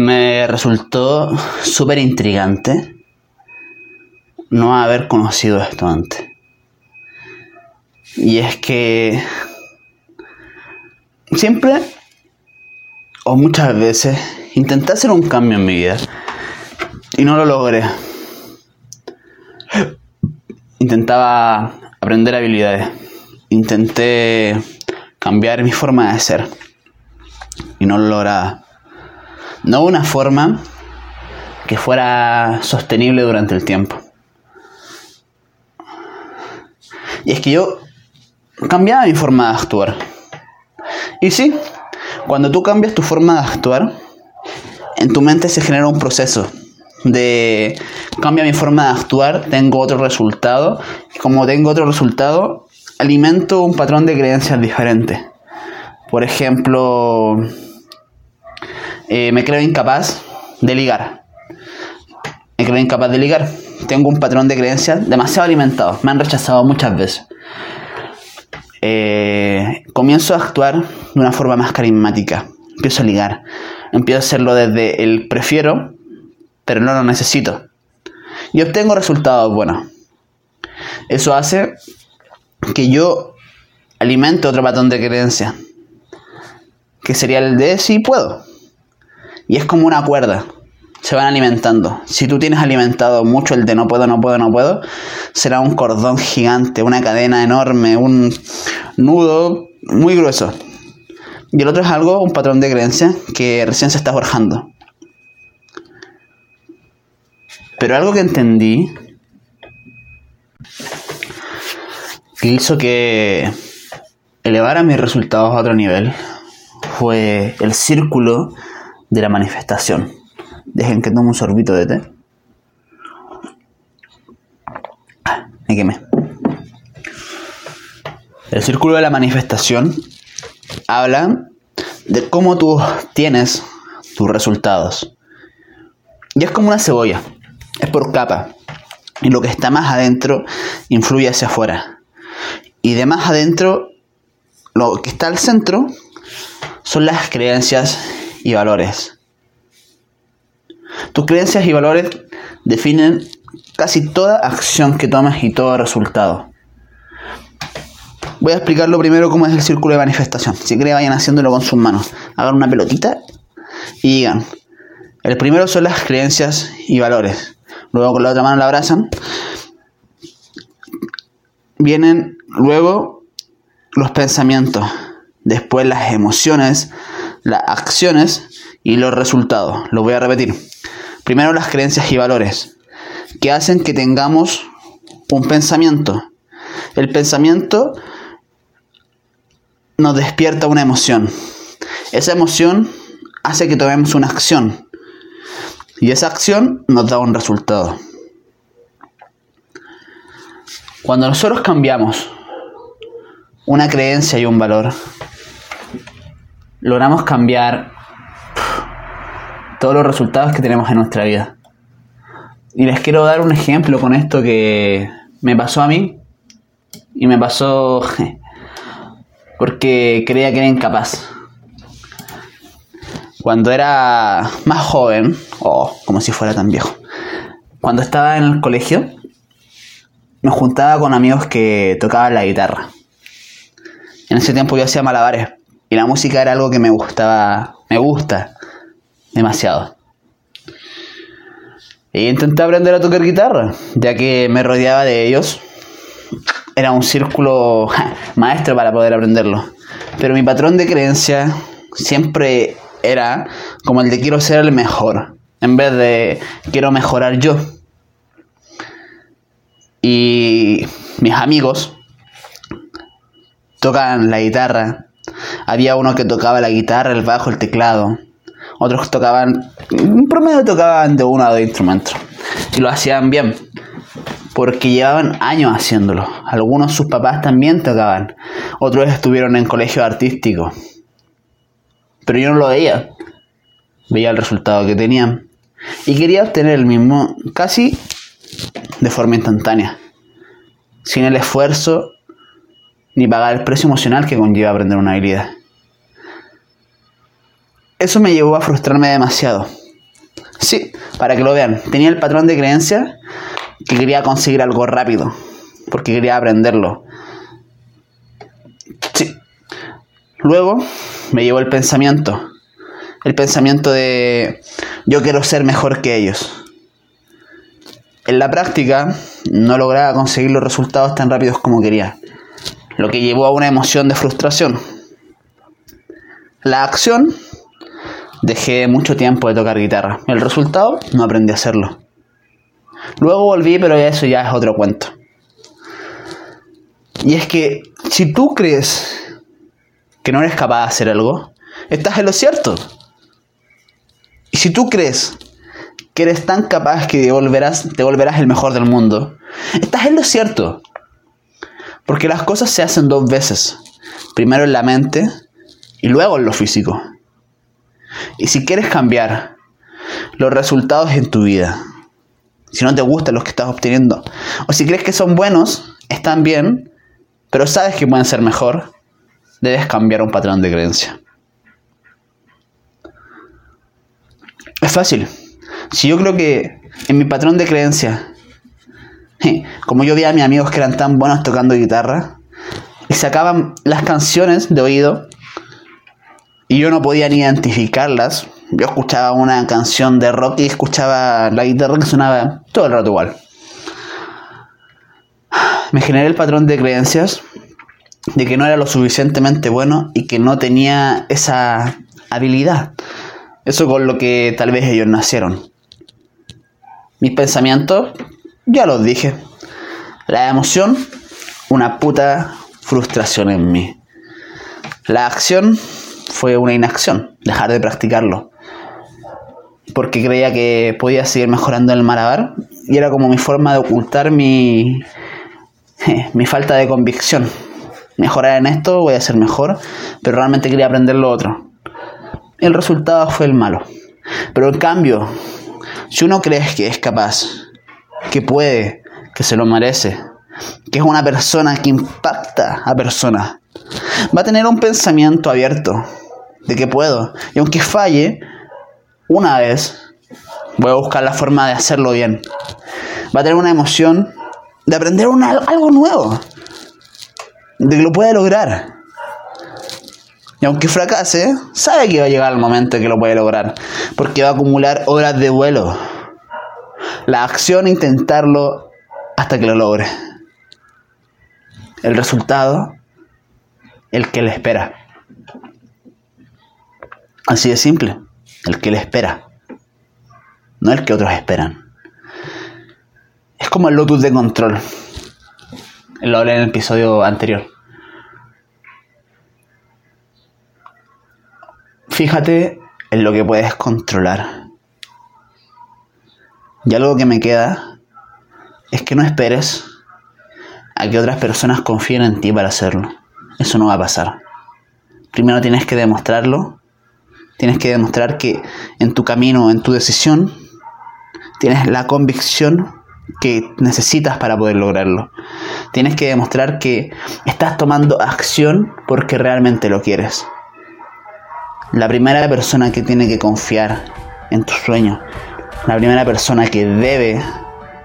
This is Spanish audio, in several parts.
Me resultó súper intrigante no haber conocido esto antes. Y es que siempre o muchas veces intenté hacer un cambio en mi vida y no lo logré. Intentaba aprender habilidades, intenté cambiar mi forma de ser y no lo lograba no una forma que fuera sostenible durante el tiempo. Y es que yo cambiaba mi forma de actuar. Y sí, cuando tú cambias tu forma de actuar, en tu mente se genera un proceso de cambia mi forma de actuar, tengo otro resultado. Y como tengo otro resultado, alimento un patrón de creencias diferente. Por ejemplo, eh, me creo incapaz de ligar. Me creo incapaz de ligar. Tengo un patrón de creencias demasiado alimentado. Me han rechazado muchas veces. Eh, comienzo a actuar de una forma más carismática. Empiezo a ligar. Empiezo a hacerlo desde el prefiero, pero no lo necesito. Y obtengo resultados buenos. Eso hace que yo alimente otro patrón de creencia. Que sería el de si puedo. Y es como una cuerda. Se van alimentando. Si tú tienes alimentado mucho el de no puedo, no puedo, no puedo, será un cordón gigante, una cadena enorme, un nudo muy grueso. Y el otro es algo, un patrón de creencia que recién se está forjando. Pero algo que entendí que hizo que elevara mis resultados a otro nivel fue el círculo de la manifestación. Dejen que tome un sorbito de té. Me quemé. El círculo de la manifestación habla de cómo tú tienes tus resultados. Y es como una cebolla, es por capa. Y lo que está más adentro influye hacia afuera. Y de más adentro, lo que está al centro son las creencias y valores. Tus creencias y valores definen casi toda acción que tomas y todo resultado. Voy a explicarlo primero cómo es el círculo de manifestación. Si quieren vayan haciéndolo con sus manos. Hagan una pelotita y digan. El primero son las creencias y valores. Luego con la otra mano la abrazan. Vienen luego los pensamientos. Después las emociones, las acciones y los resultados. Lo voy a repetir. Primero las creencias y valores que hacen que tengamos un pensamiento. El pensamiento nos despierta una emoción. Esa emoción hace que tomemos una acción. Y esa acción nos da un resultado. Cuando nosotros cambiamos una creencia y un valor, logramos cambiar todos los resultados que tenemos en nuestra vida. Y les quiero dar un ejemplo con esto que me pasó a mí y me pasó porque creía que era incapaz. Cuando era más joven, o como si fuera tan viejo, cuando estaba en el colegio, me juntaba con amigos que tocaban la guitarra. En ese tiempo yo hacía malabares y la música era algo que me gustaba, me gusta demasiado. Y intenté aprender a tocar guitarra, ya que me rodeaba de ellos. Era un círculo maestro para poder aprenderlo. Pero mi patrón de creencia siempre era como el de quiero ser el mejor, en vez de quiero mejorar yo. Y mis amigos tocan la guitarra había uno que tocaba la guitarra, el bajo, el teclado. Otros tocaban, un promedio tocaban de uno a dos instrumentos. y lo hacían bien, porque llevaban años haciéndolo. Algunos sus papás también tocaban, otros estuvieron en colegios artísticos, pero yo no lo veía, veía el resultado que tenían y quería obtener el mismo casi de forma instantánea, sin el esfuerzo ni pagar el precio emocional que conlleva aprender una habilidad. Eso me llevó a frustrarme demasiado. Sí, para que lo vean, tenía el patrón de creencia que quería conseguir algo rápido, porque quería aprenderlo. Sí. Luego me llevó el pensamiento, el pensamiento de yo quiero ser mejor que ellos. En la práctica no lograba conseguir los resultados tan rápidos como quería, lo que llevó a una emoción de frustración. La acción Dejé mucho tiempo de tocar guitarra. El resultado, no aprendí a hacerlo. Luego volví, pero eso ya es otro cuento. Y es que si tú crees que no eres capaz de hacer algo, estás en lo cierto. Y si tú crees que eres tan capaz que te volverás, te volverás el mejor del mundo, estás en lo cierto. Porque las cosas se hacen dos veces. Primero en la mente y luego en lo físico. Y si quieres cambiar los resultados en tu vida, si no te gustan los que estás obteniendo, o si crees que son buenos, están bien, pero sabes que pueden ser mejor, debes cambiar un patrón de creencia. Es fácil. Si yo creo que en mi patrón de creencia, como yo vi a mis amigos que eran tan buenos tocando guitarra, y sacaban las canciones de oído y yo no podía ni identificarlas. Yo escuchaba una canción de rock y escuchaba la guitarra que sonaba todo el rato igual. Me generé el patrón de creencias de que no era lo suficientemente bueno y que no tenía esa habilidad. Eso con lo que tal vez ellos nacieron. Mis pensamientos, ya los dije. La emoción, una puta frustración en mí. La acción, fue una inacción, dejar de practicarlo. Porque creía que podía seguir mejorando el malabar y era como mi forma de ocultar mi, mi falta de convicción. Mejorar en esto, voy a ser mejor, pero realmente quería aprender lo otro. El resultado fue el malo. Pero en cambio, si uno cree que es capaz, que puede, que se lo merece, que es una persona que impacta a personas, va a tener un pensamiento abierto, de que puedo. Y aunque falle una vez, voy a buscar la forma de hacerlo bien. Va a tener una emoción de aprender algo nuevo, de que lo puede lograr. Y aunque fracase, sabe que va a llegar el momento en que lo puede lograr, porque va a acumular horas de vuelo. La acción intentarlo hasta que lo logre. El resultado, el que le espera. Así de simple, el que le espera, no el que otros esperan. Es como el lotus de control. Lo hablé en el episodio anterior. Fíjate en lo que puedes controlar. Y algo que me queda es que no esperes a que otras personas confíen en ti para hacerlo. Eso no va a pasar. Primero tienes que demostrarlo Tienes que demostrar que en tu camino, en tu decisión, tienes la convicción que necesitas para poder lograrlo. Tienes que demostrar que estás tomando acción porque realmente lo quieres. La primera persona que tiene que confiar en tus sueños, la primera persona que debe,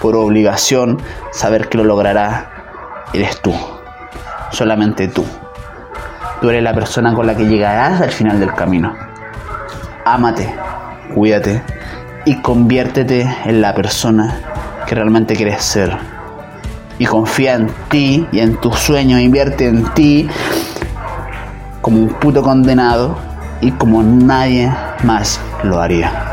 por obligación, saber que lo logrará, eres tú. Solamente tú. Tú eres la persona con la que llegarás al final del camino ámate, cuídate y conviértete en la persona que realmente quieres ser. Y confía en ti y en tus sueños, invierte en ti como un puto condenado y como nadie más lo haría.